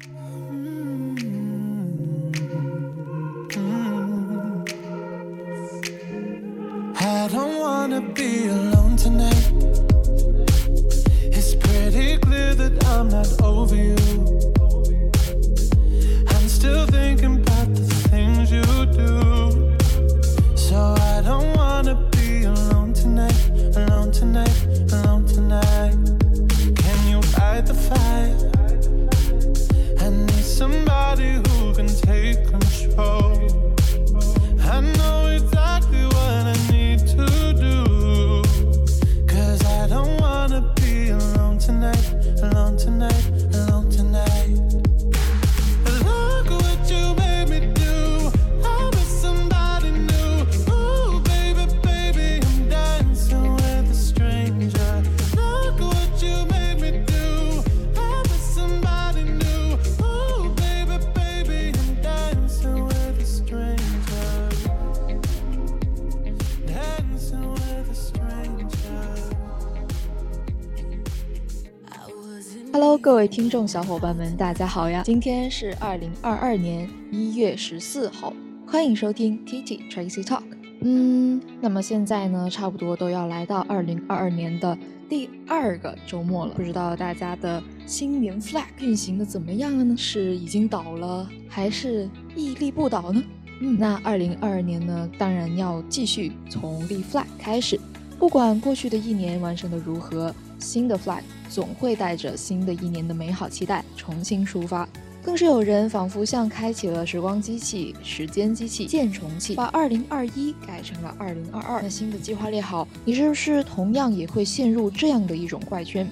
Mm. I don't wanna be alone tonight. It's pretty clear that I'm not over you. I'm still thinking Hello，各位听众小伙伴们，大家好呀！今天是二零二二年一月十四号，欢迎收听 TT Tracy Talk。嗯，那么现在呢，差不多都要来到二零二二年的第二个周末了，不知道大家的新年 flag 运行的怎么样了呢？是已经倒了，还是屹立不倒呢？嗯，那二零二二年呢，当然要继续从立 flag 开始，不管过去的一年完成的如何，新的 fly 总会带着新的一年的美好期待重新出发。更是有人仿佛像开启了时光机器、时间机器、建重器，把2021改成了2022。那新的计划列好，你是不是同样也会陷入这样的一种怪圈？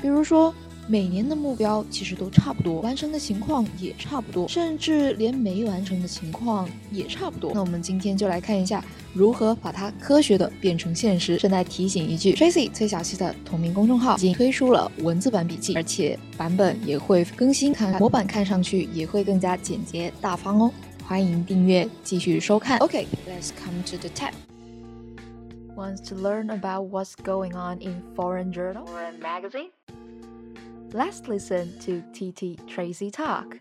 比如说。每年的目标其实都差不多，完成的情况也差不多，甚至连没完成的情况也差不多。那我们今天就来看一下如何把它科学的变成现实。顺带提醒一句，Tracy 崔小溪的同名公众号已经推出了文字版笔记，而且版本也会更新，看模板看上去也会更加简洁大方哦。欢迎订阅，继续收看。OK，let's、come to the tab. Wants to learn about what's going on in foreign journal or a magazine? Let's listen to TT Tracy talk.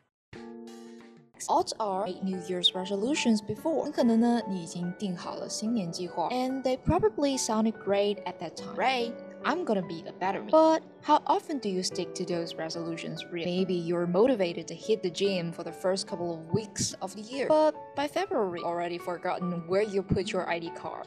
Odds are made New Year's resolutions before. 很可能呢，你已经定好了新年计划，and they probably sounded great at that time. Right? I'm gonna be the better me. But how often do you stick to those resolutions? Really? Maybe you're motivated to hit the gym for the first couple of weeks of the year, but by February, already forgotten where you put your ID card.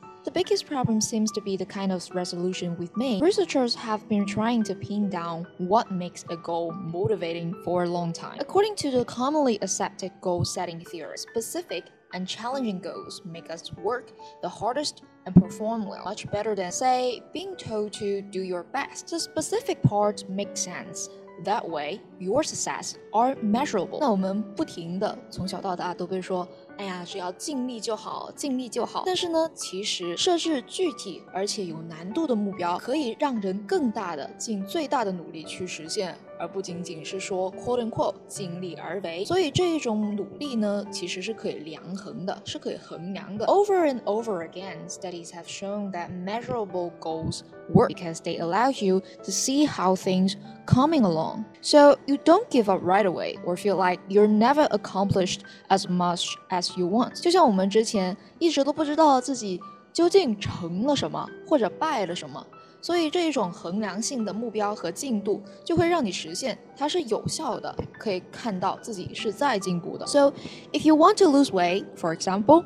The biggest problem seems to be the kind of resolution we've made. Researchers have been trying to pin down what makes a goal motivating for a long time. According to the commonly accepted goal setting theory, specific and challenging goals make us work the hardest and perform well, much better than, say, being told to do your best. The specific parts make sense. That way, your success are measurable. 那我们不停的从小到大都被说， 哎呀，只要尽力就好，尽力就好。但是呢，其实设置具体而且有难度的目标，可以让人更大的尽最大的努力去实现。而不仅仅是说 “quote unquote” 尽力而为，所以这一种努力呢，其实是可以量衡的，是可以衡量的。Over and over again, studies have shown that measurable goals work because they allow you to see how things coming along. So you don't give up right away or feel like you're never accomplished as much as you want. 就像我们之前一直都不知道自己究竟成了什么，或者败了什么。所以这一种衡量性的目标和进度，就会让你实现它是有效的，可以看到自己是在进步的。So if you want to lose weight, for example.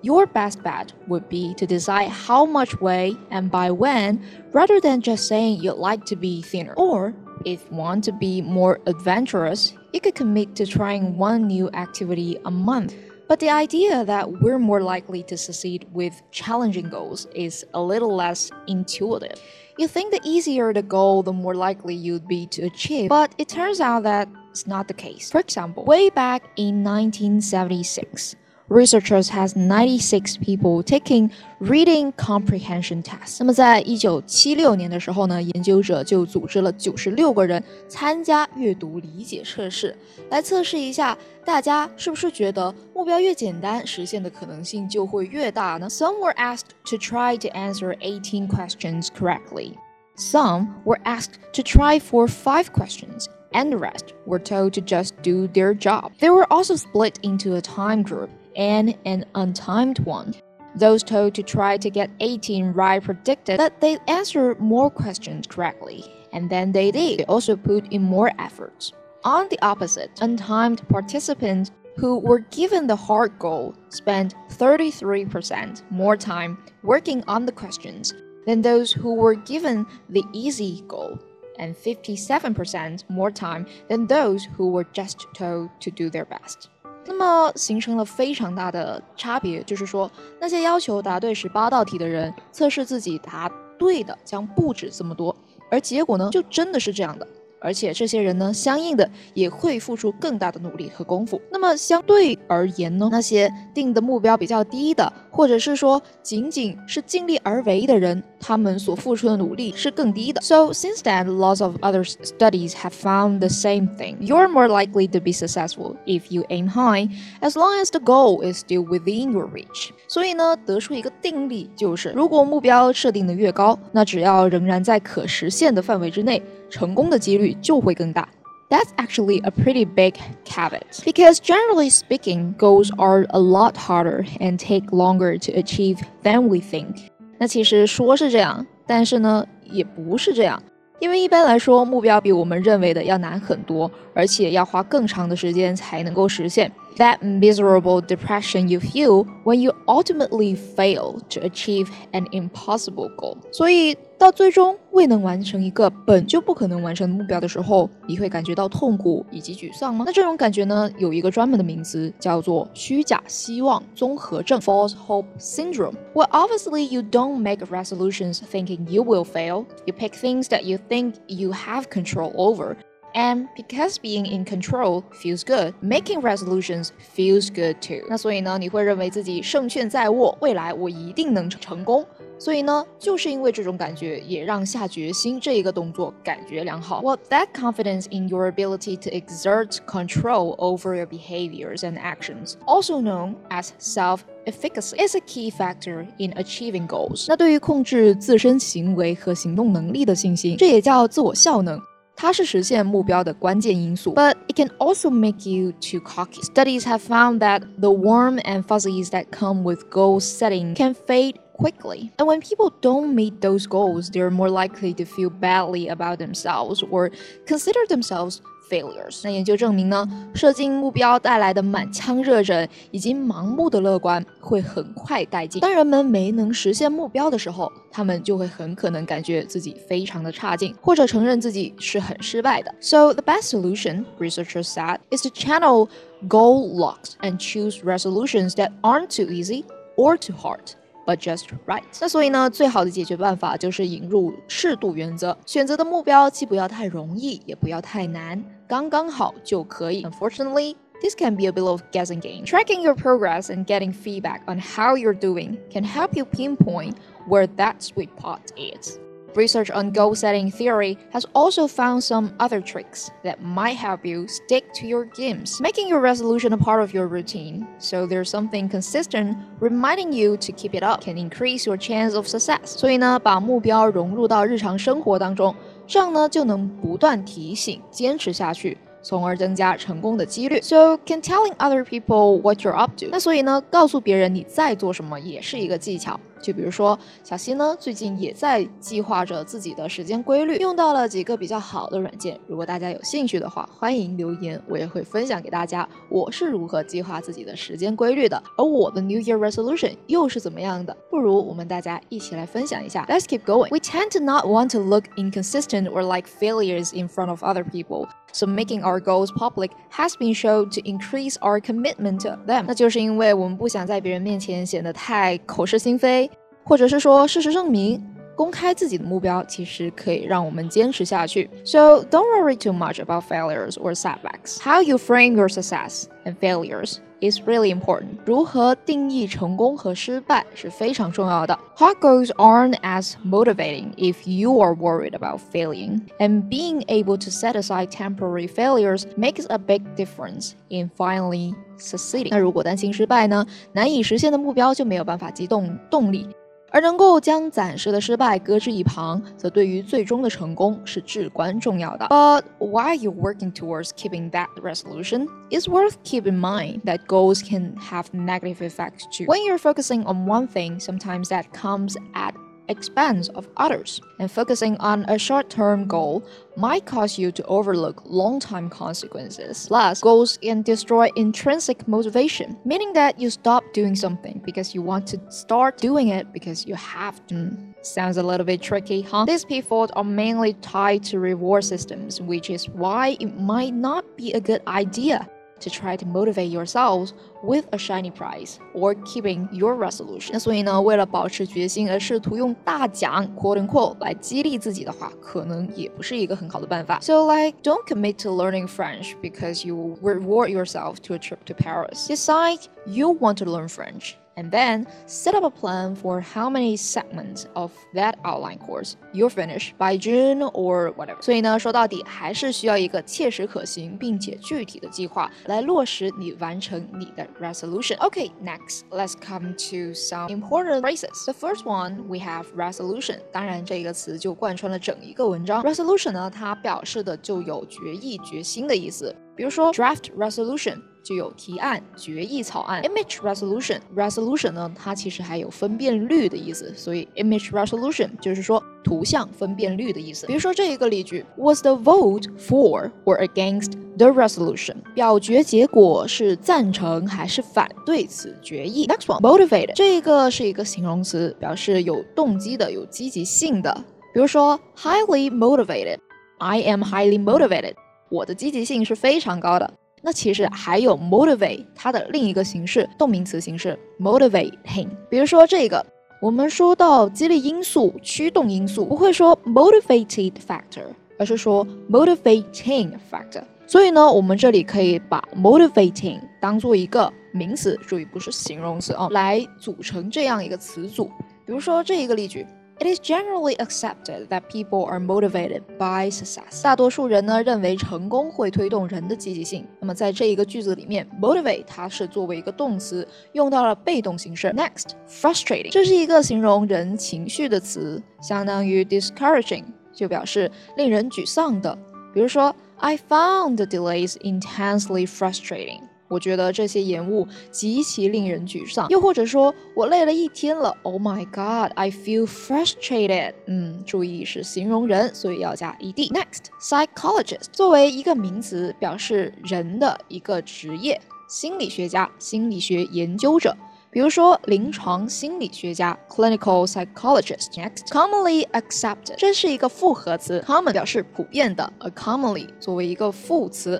Your best bet would be to decide how much weight and by when, rather than just saying you'd like to be thinner. Or, if you want to be more adventurous, you could commit to trying one new activity a month. But the idea that we're more likely to succeed with challenging goals is a little less intuitive. You think the easier the goal, the more likely you'd be to achieve, but it turns out that it's not the case. For example, way back in 1976, researchers has 96 people taking reading comprehension tests。那么在一九七六年的时候呢，研究者就组织了九十六个人参加阅读理解测试，来测试一下大家是不是觉得目标越简单，实现的可能性就会越大呢？Some were asked to try to answer 18 questions correctly. Some were asked to try for five questions and the rest were told to just do their job. They were also split into a time group and an untimed one. Those told to try to get 18 right predicted that they'd answer more questions correctly, and then they did. They also put in more efforts. On the opposite, untimed participants who were given the hard goal spent 33% more time working on the questions than those who were given the easy goal and 57% more time than those who were just told to do their best. 那么形成了非常大的差别，就是说那些要求答对十八道题的人，测试自己答对的将不止这么多，而结果呢，就真的是这样的。而且这些人呢，相应的也会付出更大的努力和功夫。那么相对而言呢，那些定的目标比较低的，或者是说仅仅是尽力而为的人，他们所付出的努力是更低的。So since then, lots of other studies have found the same thing. You're more likely to be successful if you aim high, as long as the goal is still within your reach. 所以呢，得出一个定理就是，如果目标设定的越高，那只要仍然在可实现的范围之内。成功的几率就会更大。That's actually a pretty big caveat. Because generally speaking, goals are a lot harder and take longer to achieve than we think. 那其实说是这样，但是呢，也不是这样。因为一般来说，目标比我们认为的要难很多，而且要花更长的时间才能够实现。That miserable depression you feel when you ultimately fail to achieve an impossible goal。所以到最终未能完成一个本就不可能完成的目标的时候，你会感觉到痛苦以及沮丧吗？那这种感觉呢，有一个专门的名词，叫做虚假希望综合症 （false hope syndrome）。Well, obviously you don't make resolutions thinking you will fail. You pick things that you think you have control over. And because being in control feels good, making resolutions feels good too. 那所以呢，你会认为自己胜券在握，未来我一定能成功。所以呢，就是因为这种感觉，也让下决心这一个动作感觉良好。Well, that confidence in your ability to exert control over your behaviors and actions, also known as self-efficacy, is a key factor in achieving goals. 那对于控制自身行为和行动能力的信心，这也叫自我效能。 它是实现目标的关键因素，but it can also make you too cocky. Studies have found that the warm and fuzzies that come with goal setting can fade quickly. And when people don't meet those goals, they're more likely to feel badly about themselves or consider themselves failures。那研究证明呢，设定目标带来的满腔热忱以及盲目的乐观会很快殆尽。当人们没能实现目标的时候，他们就会很可能感觉自己非常的差劲，或者承认自己是很失败的。So the best solution, researchers said, is to channel goal locks and choose resolutions that aren't too easy or too hard. But just right。那所以呢，最好的解决办法就是引入适度原则，选择的目标既不要太容易，也不要太难，刚刚好就可以。Unfortunately。This can be a bit of guessing game. Tracking your progress and getting feedback on how you're doing can help you pinpoint where that sweet spot is. Research on goal setting theory has also found some other tricks that might help you stick to your games, making your resolution a part of your routine. So there's something consistent reminding you to keep it up can increase your chance of success. 所以呢，把目标融入到日常生活当中， 这样呢就能不断提醒、坚持下去。从而增加成功的几率。So can telling other people what you're up to？那所以呢，告诉别人你在做什么也是一个技巧。就比如说，小溪呢最近也在计划着自己的时间规律，用到了几个比较好的软件。如果大家有兴趣的话，欢迎留言，我也会分享给大家我是如何计划自己的时间规律的。而我的 New Year Resolution 又是怎么样的？不如我们大家一起来分享一下。Let's keep going. We tend to not want to look inconsistent or like failures in front of other people. So making our goals public has been shown to increase our commitment to them。那就是因为我们不想在别人面前显得太口是心非。或者是说，事实证明，公开自己的目标其实可以让我们坚持下去。So don't worry too much about failures or setbacks. How you frame your success and failures is really important。如何定义成功和失败是非常重要的。Hard goals aren't as motivating if you are worried about failing, and being able to set aside temporary failures makes a big difference in finally succeeding。那如果担心失败呢？难以实现的目标就没有办法激动动力。 而能够将暂时的失败搁置一旁，则对于最终的成功是至关重要的。But while you're working towards keeping that resolution, it's worth keeping in mind that goals can have negative effects too. When you're focusing on one thing, sometimes that comes at expense of others, and focusing on a short term goal might cause you to overlook long term consequences. Plus, goals can destroy intrinsic motivation, meaning that you stop doing something because you want to start doing it because you have to. Hmm. Sounds a little bit tricky, huh? These pitfalls are mainly tied to reward systems, which is why it might not be a good idea to try to motivate yourselves with a shiny prize or keeping your resolution。那所以呢，为了保持决心而试图用大奖 quote unquote 来激励自己的话，可能也不是一个很好的办法。So like, don't commit to learning French because you reward yourself to a trip to Paris. Decide you want to learn French and then set up a plan for how many segments of that outline course you'll finish by June or whatever. 所以呢，说到底还是需要一个切实可行并且具体的计划来落实你完成你的 resolution. Okay, next, let's come to some important phrases. The first one we have resolution. 当然，这个词就贯穿了整一个文章。resolution 呢，它表示的就有决议、决心的意思。比如说 draft resolution 就有提案、决议草案。image resolution resolution 呢，它其实还有分辨率的意思，所以 image resolution 就是说图像分辨率的意思。比如说这一个例句：Was the vote for or against the resolution？表决结果是赞成还是反对此决议？Next one motivated 这个是一个形容词，表示有动机的、有积极性的。比如说 highly motivated，I am highly motivated。我的积极性是非常高的。那其实还有 motivate 它的另一个形式，动名词形式 motivating。比如说这个，我们说到激励因素、驱动因素，不会说 motivated factor，而是说 motivating factor。所以呢，我们这里可以把 motivating 当做一个名词，注意不是形容词啊，来组成这样一个词组。比如说这一个例句。It is generally accepted that people are motivated by success。大多数人呢认为成功会推动人的积极性。那么在这一个句子里面，motivate 它是作为一个动词用到了被动形式。Next, frustrating，这是一个形容人情绪的词，相当于 discouraging，就表示令人沮丧的。比如说，I found the delays intensely frustrating。 我觉得这些延误极其令人沮丧。又或者说，我累了一天了，Oh my God, I feel frustrated。嗯，注意是形容人，所以要加 ed。Next, psychologist 作为一个名词，表示人的一个职业，心理学家、心理学研究者。比如说，临床心理学家 （clinical psychologist）。Next, commonly accepted 这是一个复合词，common 表示普遍的，a commonly 作为一个副词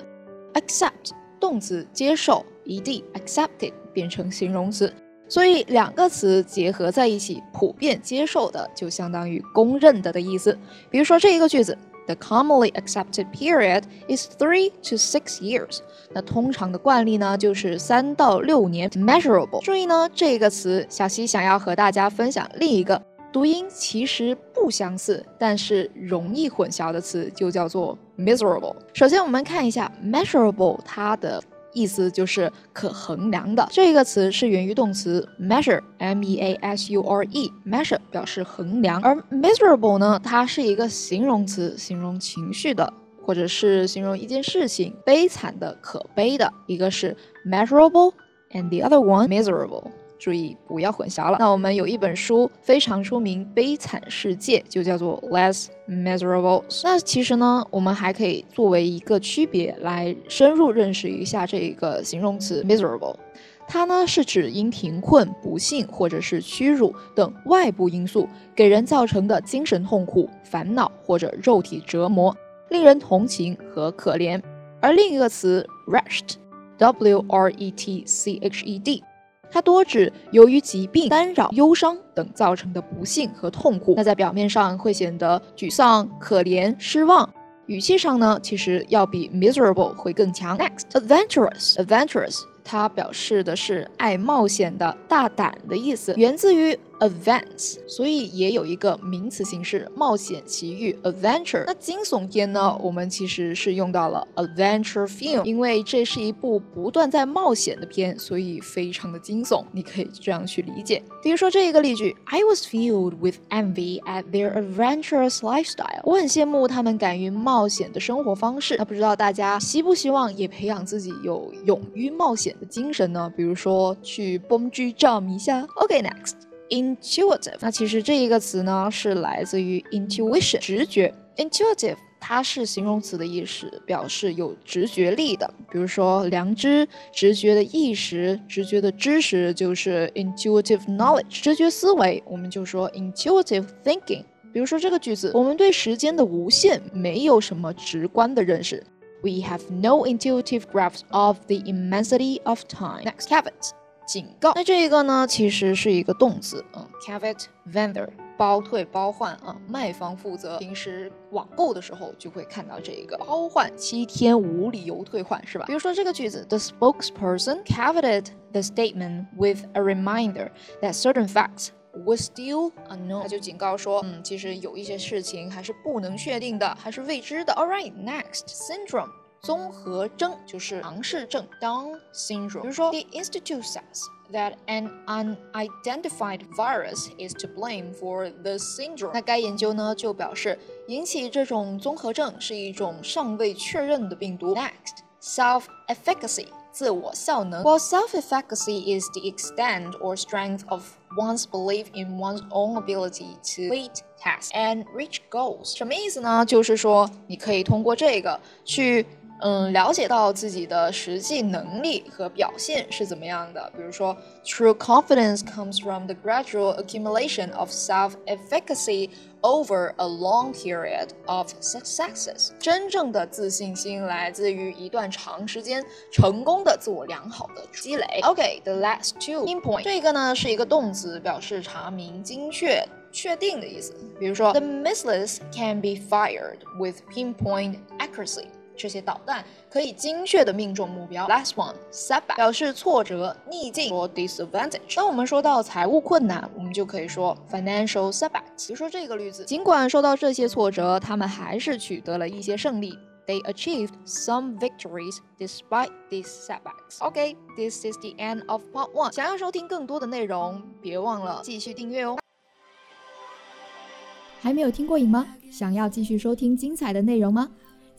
，accept。动词接受，ed accepted 变成形容词，所以两个词结合在一起，普遍接受的就相当于公认的的意思。比如说这一个句子，The commonly accepted period is three to six years。那通常的惯例呢，就是三到六年。Measurable，注意呢，这个词小西想要和大家分享另一个。读音其实不相似，但是容易混淆的词就叫做 miserable。首先，我们看一下 measurable，它的意思就是可衡量的。这个词是源于动词 measure，m-e-a-s-u-r-e，measure 表示衡量。而 miserable 呢，它是一个形容词，形容情绪的，或者是形容一件事情悲惨的、可悲的。一个是 measurable，and the other one miserable。注意不要混淆了。那我们有一本书非常出名，《悲惨世界》就叫做《Less Miserable》。那其实呢，我们还可以作为一个区别来深入认识一下这个形容词 “miserable”。它呢是指因贫困、不幸或者是屈辱等外部因素给人造成的精神痛苦、烦恼或者肉体折磨，令人同情和可怜。而另一个词 “wretched”（W-R-E-T-C-H-E-D）。它多指由于疾病、干扰、忧伤等造成的不幸和痛苦。那在表面上会显得沮丧、可怜、失望，语气上呢，其实要比 miserable 会更强。Next, adventurous, adventurous 它表示的是爱冒险的、大胆的意思，源自于 advance，所以也有一个名词形式冒险奇遇 adventure。那惊悚片呢，我们其实是用到了 adventure film，因为这是一部不断在冒险的片，所以非常的惊悚，你可以这样去理解。比如说这一个例句：I was filled with envy at their adventurous lifestyle。我很羡慕他们敢于冒险的生活方式。那不知道大家希不希望也培养自己有勇于冒险的精神呢？比如说去蹦极 jump 一下。OK，next。intuitive。那其实这一个词呢，是来自于 intuition，直觉。intuitive 它是形容词的意思，表示有直觉力的。比如说，良知、直觉的意识、直觉的知识就是 intuitive knowledge。直觉思维，我们就说 intuitive thinking。比如说这个句子，我们对时间的无限没有什么直观的认识。We have no intuitive grasp of the immensity of time. Next, caveat. 警告，那这一个呢，其实是一个动词，嗯，caveat vendor，包退包换啊，卖方负责。平时网购的时候就会看到这一个包换七天无理由退换，是吧？比如说这个句子，the spokesperson caveated the statement with a reminder that certain facts were still unknown。他就警告说，嗯，其实有一些事情还是不能确定的，还是未知的。All right, next syndrome。综合征就是唐氏症 Down syndrome。比如说，The institute says that an unidentified virus is to blame for the syndrome。那该研究呢就表示，引起这种综合症是一种尚未确认的病毒。Next, self-efficacy。自我效能。While self-efficacy is the extent or strength of one's belief in one's own ability to complete tasks and reach goals。什么意思呢？就是说，你可以通过这个去 嗯，了解到自己的实际能力和表现是怎么样的。比如说，True confidence comes from the gradual accumulation of self-efficacy over a long period of successes。真正的自信心来自于一段长时间成功的自我良好的积累。OK，the last two pinpoint，这个呢是一个动词，表示查明、精确、确定的意思。比如说，The missiles can be fired with pinpoint accuracy。这些导弹可以精确的命中目标。Last one, setback 表示挫折、逆境或 disadvantage。当我们说到财务困难，我们就可以说 financial setbacks。比如说这个例子，尽管受到这些挫折，他们还是取得了一些胜利。They achieved some victories despite these setbacks. Okay, this is the end of part one. 想要收听更多的内容，别忘了继续订阅哦。还没有听过瘾吗？想要继续收听精彩的内容吗？